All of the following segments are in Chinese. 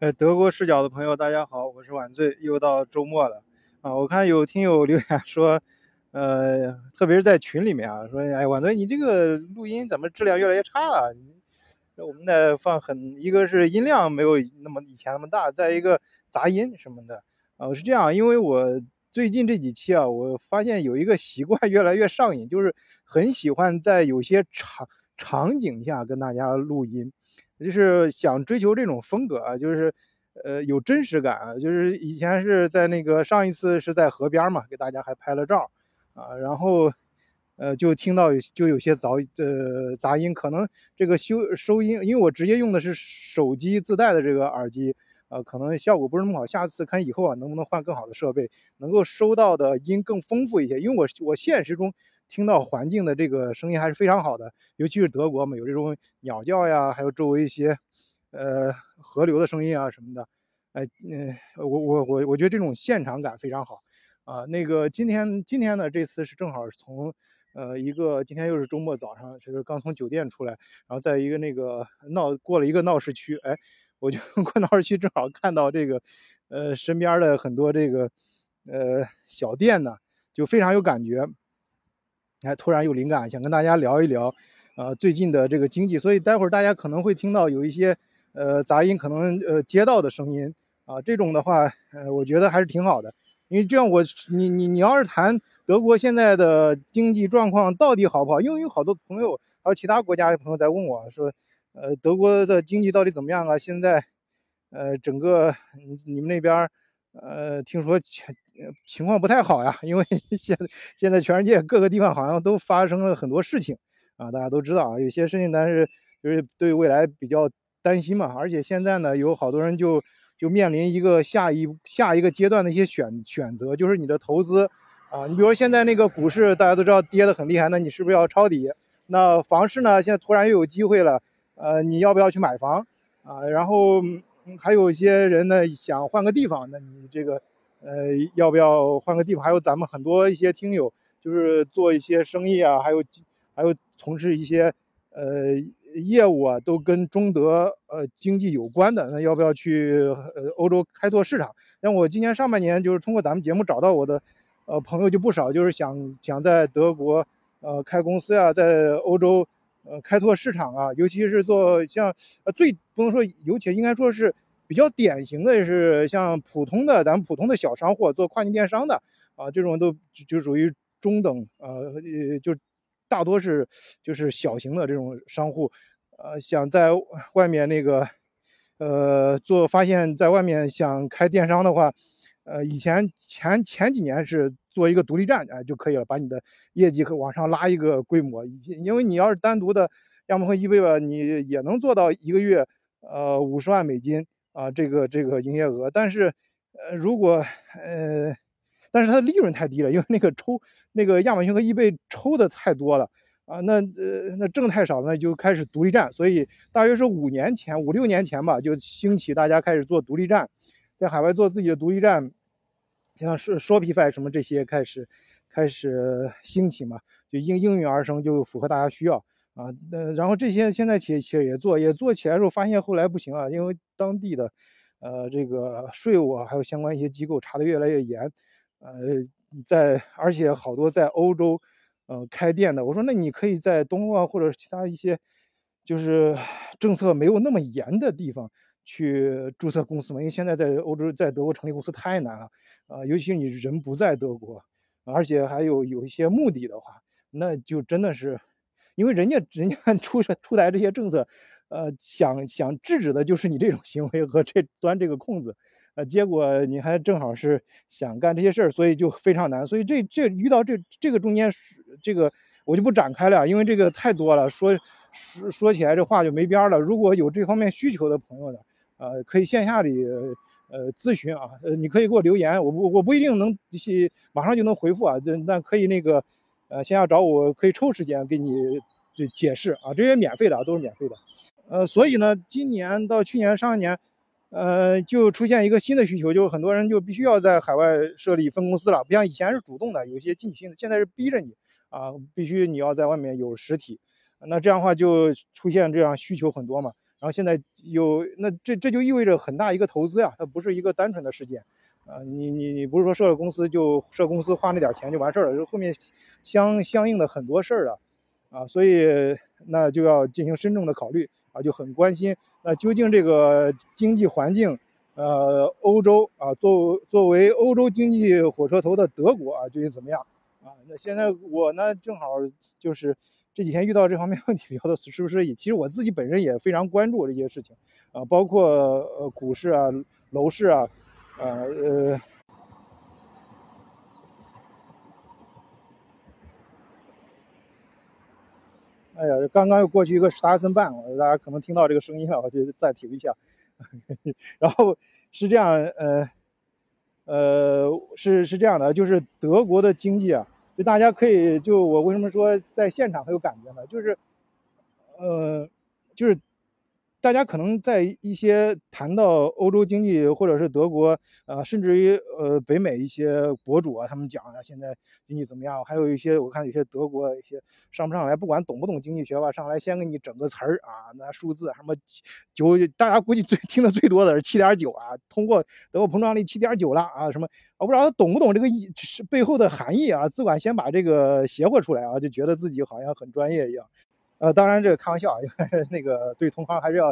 呃，德国视角的朋友，大家好，我是晚醉，又到周末了啊！我看有听友留言说，呃，特别是在群里面啊，说，哎，晚醉，你这个录音怎么质量越来越差了？我们的放很，一个是音量没有那么以前那么大，再一个杂音什么的啊，是这样，因为我最近这几期啊，我发现有一个习惯越来越上瘾，就是很喜欢在有些场场景下跟大家录音。就是想追求这种风格啊，就是，呃，有真实感啊。就是以前是在那个上一次是在河边嘛，给大家还拍了照啊，然后，呃，就听到就有些杂呃杂音，可能这个修收音，因为我直接用的是手机自带的这个耳机，呃，可能效果不是那么好。下次看以后啊，能不能换更好的设备，能够收到的音更丰富一些。因为我我现实中。听到环境的这个声音还是非常好的，尤其是德国嘛，有这种鸟叫呀，还有周围一些，呃，河流的声音啊什么的，哎，嗯，我我我我觉得这种现场感非常好啊。那个今天今天呢，这次是正好是从，呃，一个今天又是周末早上，就是刚从酒店出来，然后在一个那个闹过了一个闹市区，哎，我就 过闹市区正好看到这个，呃，身边的很多这个，呃，小店呢，就非常有感觉。哎，突然有灵感，想跟大家聊一聊，呃，最近的这个经济。所以待会儿大家可能会听到有一些，呃，杂音，可能呃街道的声音啊，这种的话，呃，我觉得还是挺好的，因为这样我你你你要是谈德国现在的经济状况到底好不好？因为有好多朋友还有其他国家的朋友在问我说，呃，德国的经济到底怎么样啊？现在，呃，整个你你们那边，呃，听说前。情况不太好呀，因为 现现在全世界各个地方好像都发生了很多事情啊，大家都知道啊，有些事情但是就是对未来比较担心嘛，而且现在呢，有好多人就就面临一个下一下一个阶段的一些选选择，就是你的投资啊，你比如说现在那个股市大家都知道跌得很厉害，那你是不是要抄底？那房市呢，现在突然又有机会了，呃，你要不要去买房啊？然后还有一些人呢想换个地方，那你这个。呃，要不要换个地方？还有咱们很多一些听友，就是做一些生意啊，还有还有从事一些呃业务啊，都跟中德呃经济有关的。那要不要去呃欧洲开拓市场？像我今年上半年就是通过咱们节目找到我的呃朋友就不少，就是想想在德国呃开公司啊，在欧洲呃开拓市场啊，尤其是做像呃最不能说，尤其应该说是。比较典型的是像普通的咱们普通的小商户做跨境电商的啊，这种都就就属于中等呃，就大多是就是小型的这种商户，呃，想在外面那个呃做发现，在外面想开电商的话，呃，以前前前几年是做一个独立站哎就可以了，把你的业绩往上拉一个规模，因为你要是单独的亚马逊、易贝吧，你也能做到一个月呃五十万美金。啊，这个这个营业额，但是，呃，如果，呃，但是它的利润太低了，因为那个抽那个亚马逊和易贝抽的太多了。啊，那呃那挣太少，那就开始独立站，所以大约是五年前五六年前吧，就兴起大家开始做独立站，在海外做自己的独立站，像是 Shopify 什么这些开始开始兴起嘛，就应应运而生，就符合大家需要。啊，呃，然后这些现在企业企业也做，也做起来之后，发现后来不行啊，因为当地的，呃，这个税务啊，还有相关一些机构查的越来越严，呃，在而且好多在欧洲，呃，开店的，我说那你可以在东欧啊，或者其他一些，就是政策没有那么严的地方去注册公司嘛，因为现在在欧洲，在德国成立公司太难了，啊，尤其是你人不在德国，而且还有有一些目的的话，那就真的是。因为人家人家 出出台这些政策，呃，想想制止的就是你这种行为和这钻这个空子，呃，结果你还正好是想干这些事儿，所以就非常难。所以这这遇到这这个中间，这个我就不展开了，因为这个太多了，说说说起来这话就没边儿了。如果有这方面需求的朋友呢，呃，可以线下里呃咨询啊，呃，你可以给我留言，我不我不一定能去马上就能回复啊，这那可以那个。呃，线下找我可以抽时间给你就解释啊，这些免费的啊，都是免费的。呃，所以呢，今年到去年上半年，呃，就出现一个新的需求，就是很多人就必须要在海外设立分公司了，不像以前是主动的，有些进取心的，现在是逼着你啊，必须你要在外面有实体。那这样的话就出现这样需求很多嘛，然后现在有那这这就意味着很大一个投资呀，它不是一个单纯的事件。啊，你你你不是说设个公司就设公司花那点钱就完事儿了，就后面相相应的很多事儿啊，啊，所以那就要进行慎重的考虑啊，就很关心那究竟这个经济环境，呃，欧洲啊，作作为欧洲经济火车头的德国啊，究竟怎么样啊？那现在我呢，正好就是这几天遇到这方面问题比较多，是不是？其实我自己本身也非常关注这些事情啊，包括呃股市啊、楼市啊。呃呃，哎呀，刚刚又过去一个史达森半，大家可能听到这个声音了，我就暂停一下。然后是这样，呃呃，是是这样的，就是德国的经济啊，就大家可以就我为什么说在现场很有感觉呢？就是，呃，就是。大家可能在一些谈到欧洲经济，或者是德国，呃，甚至于呃北美一些博主啊，他们讲啊，现在经济怎么样？还有一些我看有些德国一些上不上来，不管懂不懂经济学吧，上来先给你整个词儿啊，那数字什么九，大家估计最听的最多的是七点九啊，通过德国膨胀率七点九了啊，什么我不知道他懂不懂这个意背后的含义啊，自管先把这个邪乎出来啊，就觉得自己好像很专业一样。呃，当然这个开玩笑啊，因为那个对同行还是要，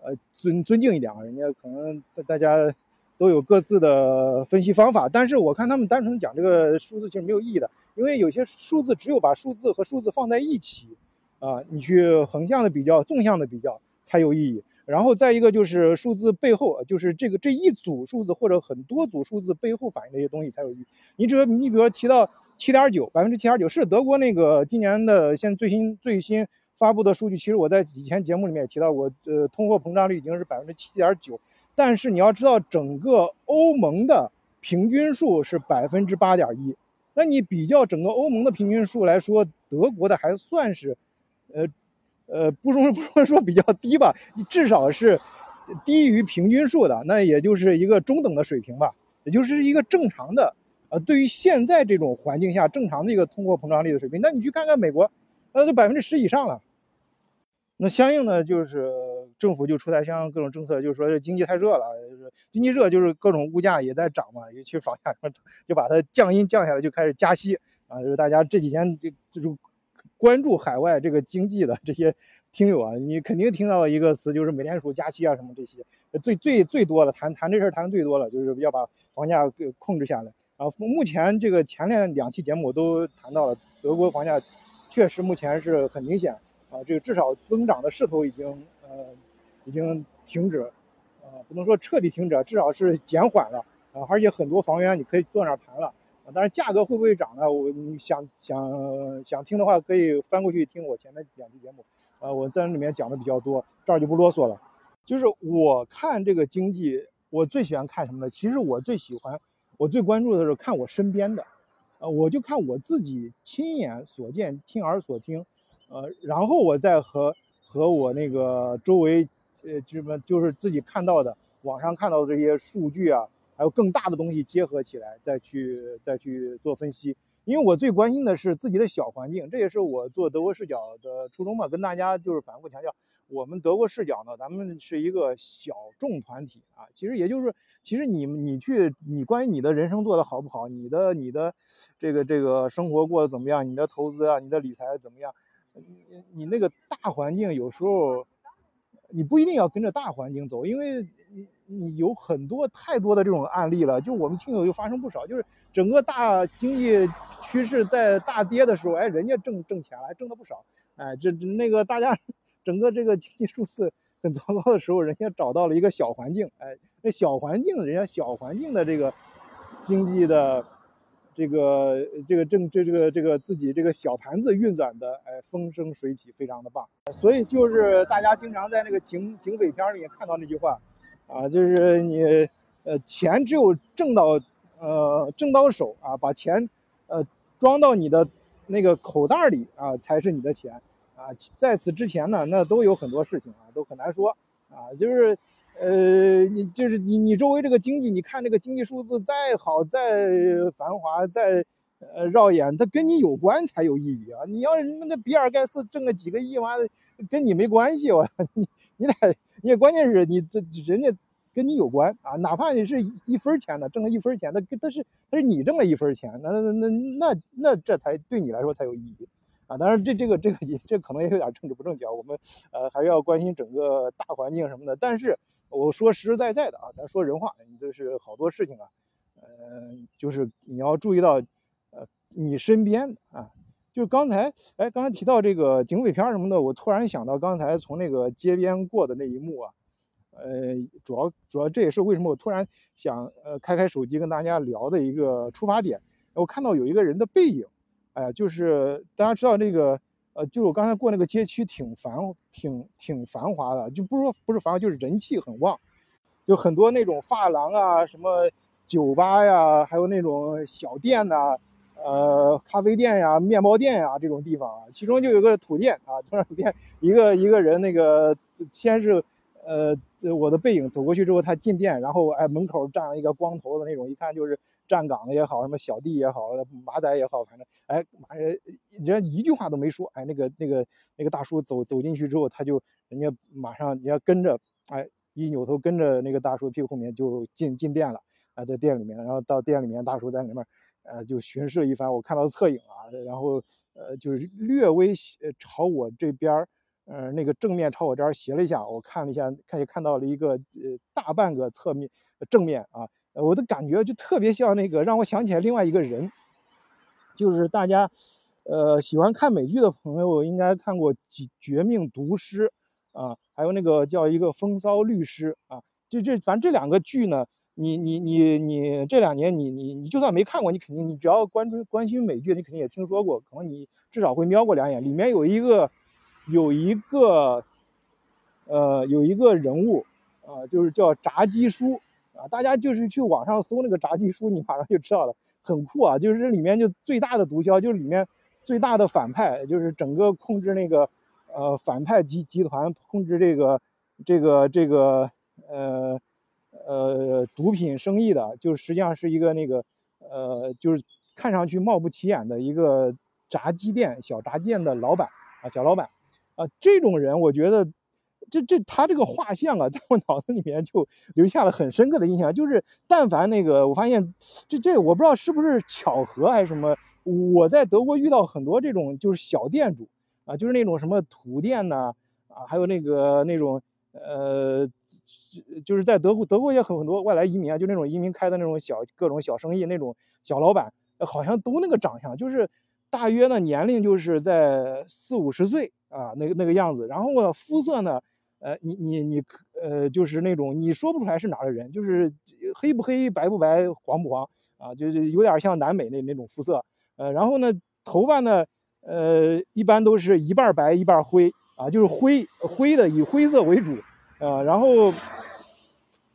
呃尊尊敬一点啊。人家可能大家都有各自的分析方法，但是我看他们单纯讲这个数字其实没有意义的，因为有些数字只有把数字和数字放在一起，啊，你去横向的比较、纵向的比较才有意义。然后再一个就是数字背后，就是这个这一组数字或者很多组数字背后反映的一些东西才有意义。你只你比如说提到七点九，百分之七点九是德国那个今年的现最新最新。发布的数据，其实我在以前节目里面也提到过，呃，通货膨胀率已经是百分之七点九，但是你要知道，整个欧盟的平均数是百分之八点一，那你比较整个欧盟的平均数来说，德国的还算是，呃，呃，不说 不说说比较低吧，至少是低于平均数的，那也就是一个中等的水平吧，也就是一个正常的，呃，对于现在这种环境下正常的一个通货膨胀率的水平。那你去看看美国，那，都百分之十以上了。那相应的就是政府就出台相应各种政策，就是说经济太热了，就是经济热，就是各种物价也在涨嘛，尤其房价，就把它降音降下来，就开始加息啊。就是大家这几天就就是关注海外这个经济的这些听友啊，你肯定听到一个词，就是美联储加息啊什么这些，最最最多的谈谈这事儿谈的最多了，就是要把房价给控制下来啊。目前这个前两两期节目都谈到了，德国房价确实目前是很明显。啊，这个至少增长的势头已经呃已经停止，啊，不能说彻底停止，至少是减缓了啊，而且很多房源你可以坐那儿谈了啊，但是价格会不会涨呢？我你想想想听的话，可以翻过去听我前面两期节目，啊，我在里面讲的比较多，这儿就不啰嗦了。就是我看这个经济，我最喜欢看什么呢？其实我最喜欢，我最关注的是看我身边的，啊，我就看我自己亲眼所见、亲耳所听。呃，然后我再和和我那个周围，呃，什么就是自己看到的，网上看到的这些数据啊，还有更大的东西结合起来，再去再去做分析。因为我最关心的是自己的小环境，这也是我做德国视角的初衷嘛。跟大家就是反复强调，我们德国视角呢，咱们是一个小众团体啊。其实也就是，其实你你去你关于你的人生做的好不好，你的你的这个这个生活过得怎么样，你的投资啊，你的理财怎么样？你你那个大环境有时候，你不一定要跟着大环境走，因为你你有很多太多的这种案例了。就我们听友就发生不少，就是整个大经济趋势在大跌的时候，哎，人家挣挣钱了，还挣的不少。哎，这那个大家整个这个经济数字很糟糕的时候，人家找到了一个小环境，哎，那小环境人家小环境的这个经济的。这个这个正这这个这个自己这个小盘子运转的，哎，风生水起，非常的棒。所以就是大家经常在那个警警匪片里面看到那句话，啊，就是你呃钱只有挣到呃挣到手啊，把钱呃装到你的那个口袋里啊，才是你的钱啊。在此之前呢，那都有很多事情啊，都很难说啊，就是。呃，你就是你，你周围这个经济，你看这个经济数字再好、再繁华、再呃绕眼，它跟你有关才有意义啊！你要是那比尔盖茨挣个几个亿，妈的跟你没关系，我你你得你关键是你这人家跟你有关啊，哪怕你是一分钱的挣了一分钱，那但是但是你挣了一分钱，那那那那那这才对你来说才有意义啊！当然这这个这个也这可能也有点政治不正确，我们呃还是要关心整个大环境什么的。但是我说实实在在的啊，咱说人话，你就是好多事情啊，呃，就是你要注意到。呃你身边啊，就是刚才哎，刚才提到这个警匪片什么的，我突然想到刚才从那个街边过的那一幕啊，呃，主要主要这也是为什么我突然想呃开开手机跟大家聊的一个出发点。我看到有一个人的背影，哎，就是大家知道那个呃，就是我刚才过那个街区挺繁挺挺繁华的，就不是说不是繁华，就是人气很旺，就很多那种发廊啊，什么酒吧呀，还有那种小店呐。呃，咖啡店呀、面包店呀这种地方啊，其中就有个土店啊，土店一个一个人那个先是，呃，我的背影走过去之后，他进店，然后哎门口站了一个光头的那种，一看就是站岗的也好，什么小弟也好，马仔也好，反正哎，马人人家一句话都没说，哎，那个那个那个大叔走走进去之后，他就人家马上人家跟着，哎，一扭头跟着那个大叔屁股后面就进进店了，啊，在店里面，然后到店里面，大叔在里面。呃，就巡视一番，我看到侧影啊，然后呃，就是略微朝我这边儿，呃，那个正面朝我这儿斜了一下，我看了一下，看也看到了一个呃大半个侧面正面啊，我的感觉就特别像那个，让我想起来另外一个人，就是大家呃喜欢看美剧的朋友应该看过《绝绝命毒师》啊，还有那个叫一个《风骚律师》啊，就这反正这两个剧呢。你你你你这两年你你你就算没看过，你肯定你只要关注关心美剧，你肯定也听说过，可能你至少会瞄过两眼。里面有一个有一个呃有一个人物啊，就是叫炸鸡叔啊，大家就是去网上搜那个炸鸡叔，你马上就知道了，很酷啊。就是这里面就最大的毒枭，就是里面最大的反派，就是整个控制那个呃反派集集团，控制这个这个这个呃。呃，毒品生意的，就实际上是一个那个，呃，就是看上去貌不起眼的一个炸鸡店、小炸鸡店的老板啊，小老板啊，这种人，我觉得，这这他这个画像啊，在我脑子里面就留下了很深刻的印象。就是但凡那个，我发现这这我不知道是不是巧合还是什么，我在德国遇到很多这种就是小店主啊，就是那种什么土店呐，啊，还有那个那种。呃，就是在德国，德国也很很多外来移民啊，就那种移民开的那种小各种小生意那种小老板，好像都那个长相，就是大约呢年龄就是在四五十岁啊，那个那个样子。然后呢，肤色呢，呃，你你你，呃，就是那种你说不出来是哪的人，就是黑不黑、白不白、黄不黄啊，就是有点像南美那那种肤色。呃，然后呢，头发呢，呃，一般都是一半白一半灰。啊，就是灰灰的，以灰色为主，呃，然后，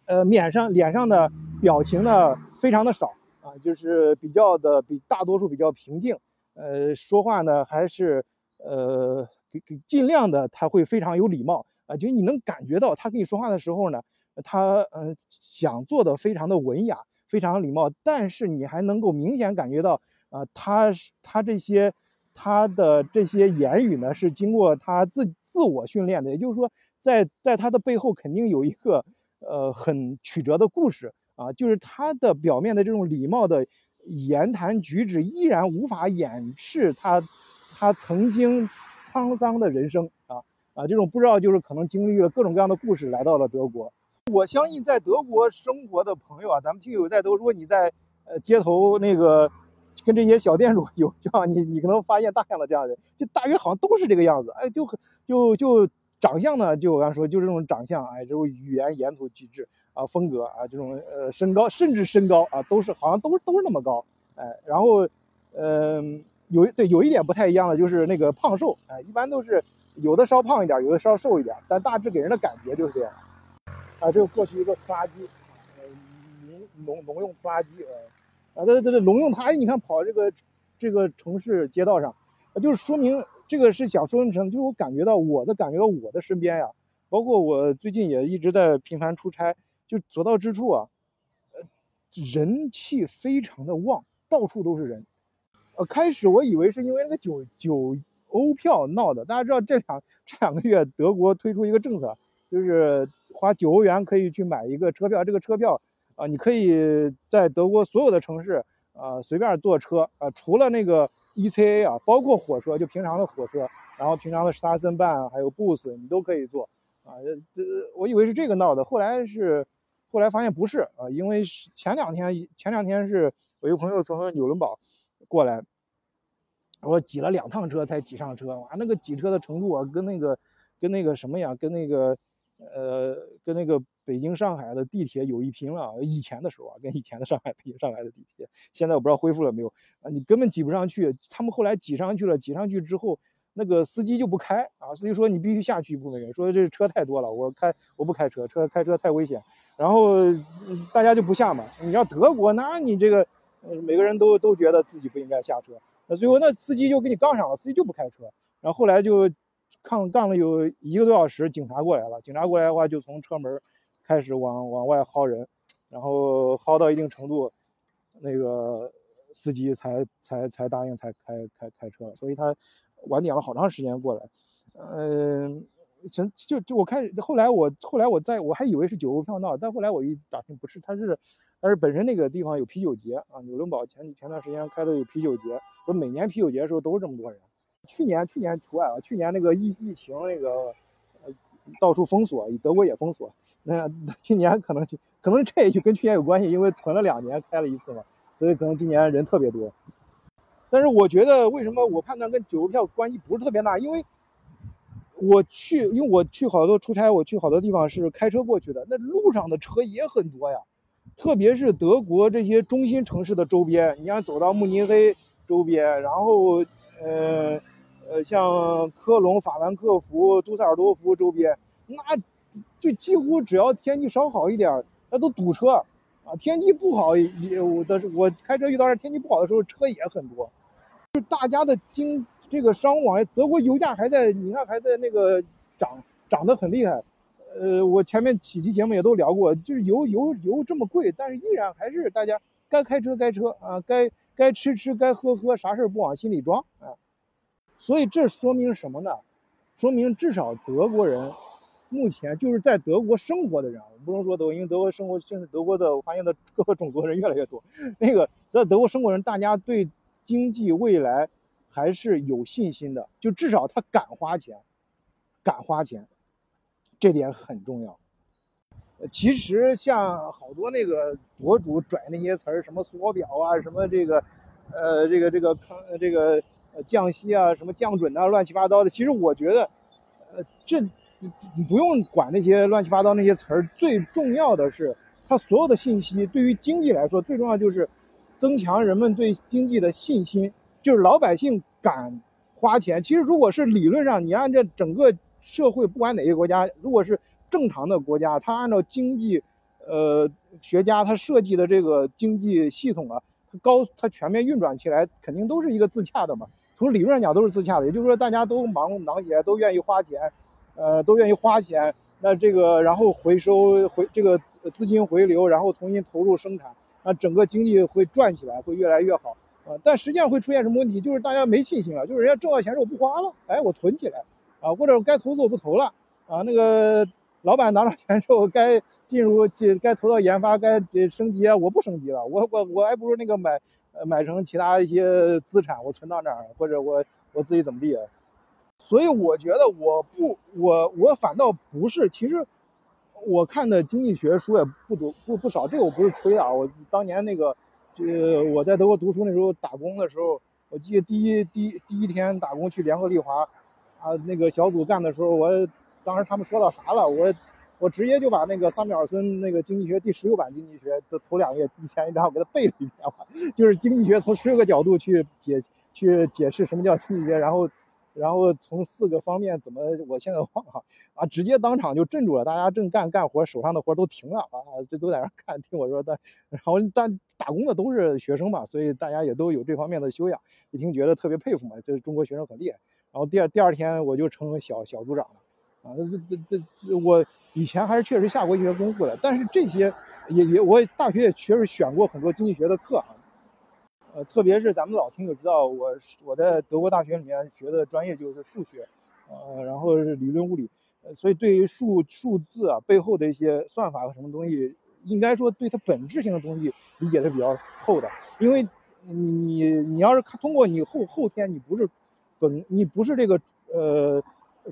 呃，脸上脸上的表情呢非常的少啊，就是比较的比大多数比较平静，呃，说话呢还是呃给给尽量的他会非常有礼貌。啊，就你能感觉到他跟你说话的时候呢，他呃想做的非常的文雅，非常礼貌，但是你还能够明显感觉到啊，他他这些。他的这些言语呢，是经过他自自我训练的，也就是说，在在他的背后肯定有一个呃很曲折的故事。啊，就是他的表面的这种礼貌的言谈举止，依然无法掩饰他他曾经沧桑的人生啊啊，这种不知道就是可能经历了各种各样的故事来到了德国。我相信在德国生活的朋友啊，咱们听友在德，如果你在呃街头那个。跟这些小店主有交往，你你可能发现大量的这样人，就大约好像都是这个样子，哎，就就就长相呢，就我刚说，就这种长相，哎，这种语言言吐举止啊，风格啊，这种呃身高，甚至身高啊，都是好像都都是那么高，哎，然后，嗯，有对有一点不太一样的就是那个胖瘦，哎，一般都是有的稍胖一点，有的稍瘦一点，但大致给人的感觉就是这样。啊，这个过去一个拖拉机，呃，农农农用拖拉机，呃。啊，这这这农用它，你看跑这个这个城市街道上，啊，就是说明这个是想说明什么？就是我感觉到我的感觉到我的身边呀，包括我最近也一直在频繁出差，就所到之处啊，呃，人气非常的旺，到处都是人，呃，开始我以为是因为那个九九欧票闹的。大家知道这两这两个月德国推出一个政策，就是花九欧元可以去买一个车票。这个车票啊，你可以在德国所有的城市啊随便坐车啊，除了那个 ECA 啊，包括火车，就平常的火车，然后平常的施塔森办还有 Bus 你都可以坐啊。这我以为是这个闹的，后来是后来发现不是啊，因为前两天前两天是我一个朋友从纽伦堡。过来，我挤了两趟车才挤上车，哇，那个挤车的程度啊，跟那个，跟那个什么呀，跟那个，呃，跟那个北京上海的地铁有一拼了。以前的时候啊，跟以前的上海北京上海的地铁，现在我不知道恢复了没有啊，你根本挤不上去。他们后来挤上去了，挤上去之后，那个司机就不开啊，司机说你必须下去一部分人，说这车太多了，我开我不开车，车开车太危险。然后大家就不下嘛。你要德国，那你这个。每个人都都觉得自己不应该下车，那最后那司机就跟你杠上了，司机就不开车，然后后来就抗杠了有一个多小时，警察过来了，警察过来的话就从车门开始往往外薅人，然后薅到一定程度，那个司机才才才答应才开开开车，所以他晚点了好长时间过来，嗯，行就就我开始后来我后来我在我还以为是酒后票闹，但后来我一打听不是，他是。但是本身那个地方有啤酒节啊，纽伦堡前前段时间开的有啤酒节，说每年啤酒节的时候都是这么多人。去年去年除外啊，去年那个疫疫情那个到处封锁，德国也封锁。那 今年可能可能这也就跟去年有关系，因为存了两年开了一次嘛，所以可能今年人特别多。但是我觉得为什么我判断跟酒票关系不是特别大，因为我去因为我去好多出差，我去好多地方是开车过去的，那路上的车也很多呀。特别是德国这些中心城市的周边，你像走到慕尼黑周边，然后，呃，呃，像科隆、法兰克福、杜塞尔多夫周边，那就几乎只要天气稍好一点，那都堵车，啊，天气不好也我的我开车遇到这天气不好的时候，车也很多，就大家的经这个商务往来德国油价还在，你看还在那个涨涨得很厉害。呃，我前面几期节目也都聊过，就是油油油这么贵，但是依然还是大家该开车开车啊，该该吃吃该喝喝，啥事儿不往心里装啊。所以这说明什么呢？说明至少德国人目前就是在德国生活的人，不能说德国，因为德国生活现在德国的我发现的各个种族人越来越多。那个在德国生活人，大家对经济未来还是有信心的，就至少他敢花钱，敢花钱。这点很重要。其实像好多那个博主拽那些词儿，什么缩表啊，什么这个，呃，这个这个康这个呃降息啊，什么降准啊，乱七八糟的。其实我觉得，呃，这你不用管那些乱七八糟那些词儿，最重要的是，它所有的信息对于经济来说，最重要就是增强人们对经济的信心，就是老百姓敢花钱。其实如果是理论上，你按照整个。社会不管哪个国家，如果是正常的国家，它按照经济，呃，学家他设计的这个经济系统啊，它高它全面运转起来，肯定都是一个自洽的嘛。从理论上讲都是自洽的，也就是说大家都忙囊也都愿意花钱，呃，都愿意花钱，那这个然后回收回这个资金回流，然后重新投入生产，那整个经济会转起来，会越来越好啊。但实际上会出现什么问题？就是大家没信心了，就是人家挣到钱之后不花了，哎，我存起来。啊，或者该投资我不投了啊，那个老板拿了钱之后，该进入进该投到研发，该升级啊，我不升级了，我我我还不如那个买买成其他一些资产，我存到那儿，或者我我自己怎么地。所以我觉得我不我我反倒不是，其实我看的经济学书也不多不不少，这个我不是吹的啊，我当年那个这我在德国读书那时候打工的时候，我记得第一第一第一天打工去联合利华。啊，那个小组干的时候，我当时他们说到啥了，我我直接就把那个萨缪尔森那个经济学第十六版经济学的头两页提前一章我给他背了一遍就是经济学从十六个角度去解去解释什么叫经济学，然后然后从四个方面怎么我现在忘了啊，直接当场就镇住了，大家正干干活，手上的活都停了啊，就都在那看听我说的，然后但打工的都是学生嘛，所以大家也都有这方面的修养，一听觉得特别佩服嘛，就是中国学生很厉害。然后第二第二天我就成小小组长了，啊，这这这这我以前还是确实下过一些功夫的，但是这些也也我大学也确实选过很多经济学的课啊，呃，特别是咱们老听友知道，我我在德国大学里面学的专业就是数学，呃，然后是理论物理，呃，所以对于数数字啊背后的一些算法和什么东西，应该说对它本质性的东西理解是比较透的。因为你你你要是看通过你后后天你不是本你不是这个呃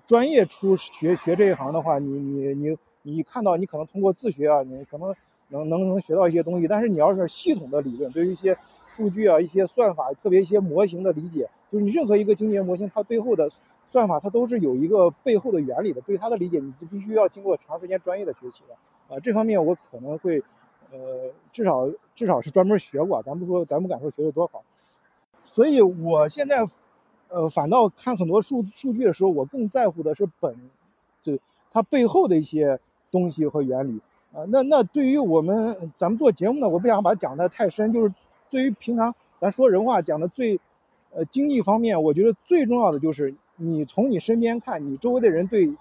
专业出学学这一行的话，你你你你看到你可能通过自学啊，你可能能能能学到一些东西，但是你要是系统的理论，对于一些数据啊、一些算法，特别一些模型的理解，就是你任何一个经济模型，它背后的算法，它都是有一个背后的原理的。对它的理解，你就必须要经过长时间专业的学习的。啊，这方面我可能会，呃，至少至少是专门学过，咱不说，咱不敢说学的多好。所以我现在，呃，反倒看很多数数据的时候，我更在乎的是本，这它背后的一些东西和原理。啊，那那对于我们咱们做节目呢，我不想把它讲的太深，就是。对于平常咱说人话讲的最，呃，经济方面，我觉得最重要的就是你从你身边看，你周围的人对，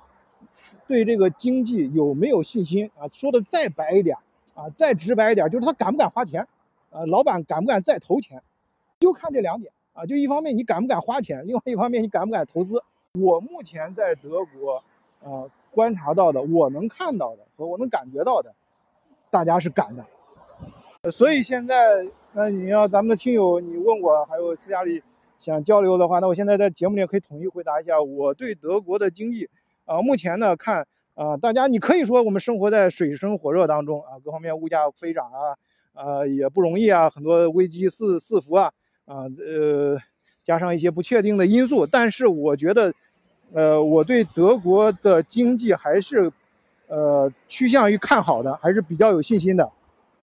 对这个经济有没有信心啊？说的再白一点啊，再直白一点，就是他敢不敢花钱，啊，老板敢不敢再投钱，就看这两点啊。就一方面你敢不敢花钱，另外一方面你敢不敢投资。我目前在德国，呃，观察到的，我能看到的和我能感觉到的，大家是敢的。所以现在，那你要咱们的听友，你问我还有私下里想交流的话，那我现在在节目里可以统一回答一下我对德国的经济啊，目前呢看啊，大家你可以说我们生活在水深火热当中啊，各方面物价飞涨啊，啊也不容易啊，很多危机四四伏啊，啊呃加上一些不确定的因素，但是我觉得，呃我对德国的经济还是呃趋向于看好的，还是比较有信心的。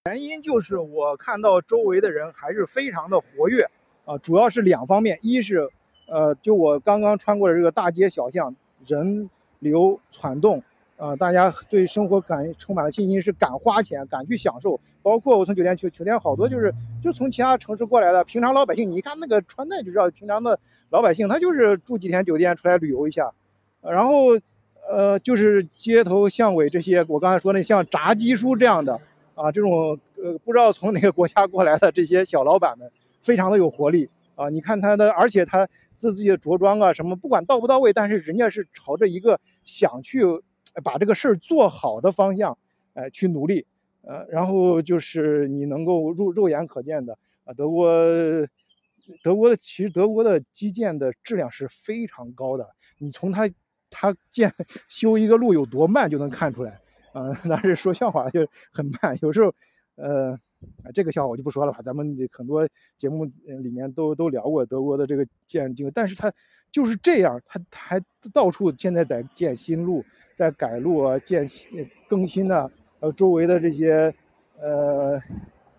原因就是我看到周围的人还是非常的活跃，啊，主要是两方面，一是，呃，就我刚刚穿过的这个大街小巷，人流攒动，啊，大家对生活感充满了信心，是敢花钱，敢去享受。包括我从酒店去，酒店好多就是就从其他城市过来的平常老百姓，你一看那个穿戴就知道，平常的老百姓他就是住几天酒店出来旅游一下，然后，呃，就是街头巷尾这些，我刚才说那像炸鸡叔这样的。啊，这种呃不知道从哪个国家过来的这些小老板们，非常的有活力啊！你看他的，而且他自自己的着装啊什么，不管到不到位，但是人家是朝着一个想去把这个事儿做好的方向，哎，去努力。呃，然后就是你能够肉肉眼可见的啊，德国，德国的其实德国的基建的质量是非常高的，你从他他建修一个路有多慢就能看出来。嗯，但是说笑话就很慢，有时候，呃，这个笑话我就不说了吧。咱们很多节目里面都都聊过德国的这个建经，但是它就是这样，它还到处现在在建新路，在改路啊，建更新的，呃，周围的这些呃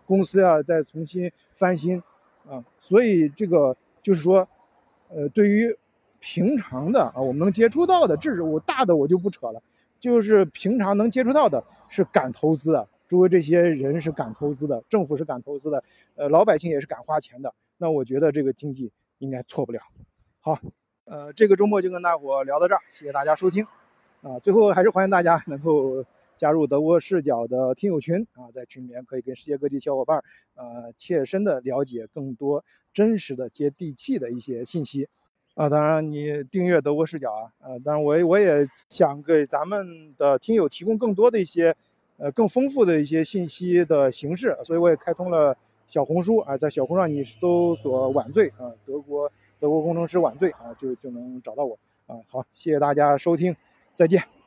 公司啊，在重新翻新啊，所以这个就是说，呃，对于平常的啊，我们能接触到的，这是我大的我就不扯了。就是平常能接触到的是敢投资的，周围这些人是敢投资的，政府是敢投资的，呃，老百姓也是敢花钱的。那我觉得这个经济应该错不了。好，呃，这个周末就跟大伙聊到这儿，谢谢大家收听。啊，最后还是欢迎大家能够加入德国视角的听友群啊，在群里面可以跟世界各地小伙伴呃切身的了解更多真实的、接地气的一些信息。啊，当然你订阅德国视角啊，呃，当然我我也想给咱们的听友提供更多的一些，呃，更丰富的一些信息的形式，所以我也开通了小红书啊，在小红上你搜索“晚醉”啊，德国德国工程师晚醉啊，就就能找到我啊。好，谢谢大家收听，再见。